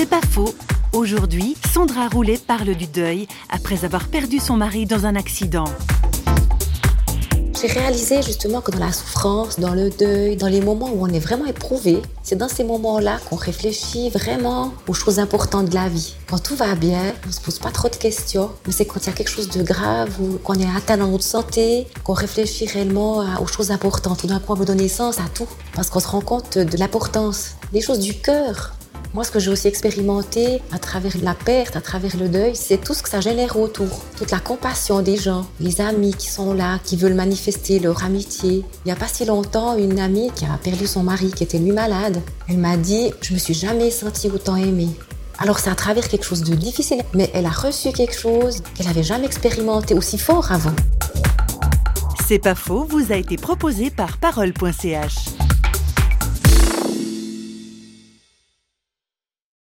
C'est pas faux. Aujourd'hui, Sandra Roulet parle du deuil après avoir perdu son mari dans un accident. J'ai réalisé justement que dans la souffrance, dans le deuil, dans les moments où on est vraiment éprouvé, c'est dans ces moments-là qu'on réfléchit vraiment aux choses importantes de la vie. Quand tout va bien, on se pose pas trop de questions, mais c'est quand il y a quelque chose de grave ou qu'on est atteint dans notre santé, qu'on réfléchit réellement aux choses importantes. Tout d'un coup, on veut donner sens à tout parce qu'on se rend compte de l'importance des choses du cœur. Moi, ce que j'ai aussi expérimenté à travers la perte, à travers le deuil, c'est tout ce que ça génère autour. Toute la compassion des gens, les amis qui sont là, qui veulent manifester leur amitié. Il n'y a pas si longtemps, une amie qui a perdu son mari, qui était lui malade, elle m'a dit Je me suis jamais sentie autant aimée. Alors c'est à travers quelque chose de difficile, mais elle a reçu quelque chose qu'elle n'avait jamais expérimenté aussi fort avant. C'est pas faux, vous a été proposé par parole.ch.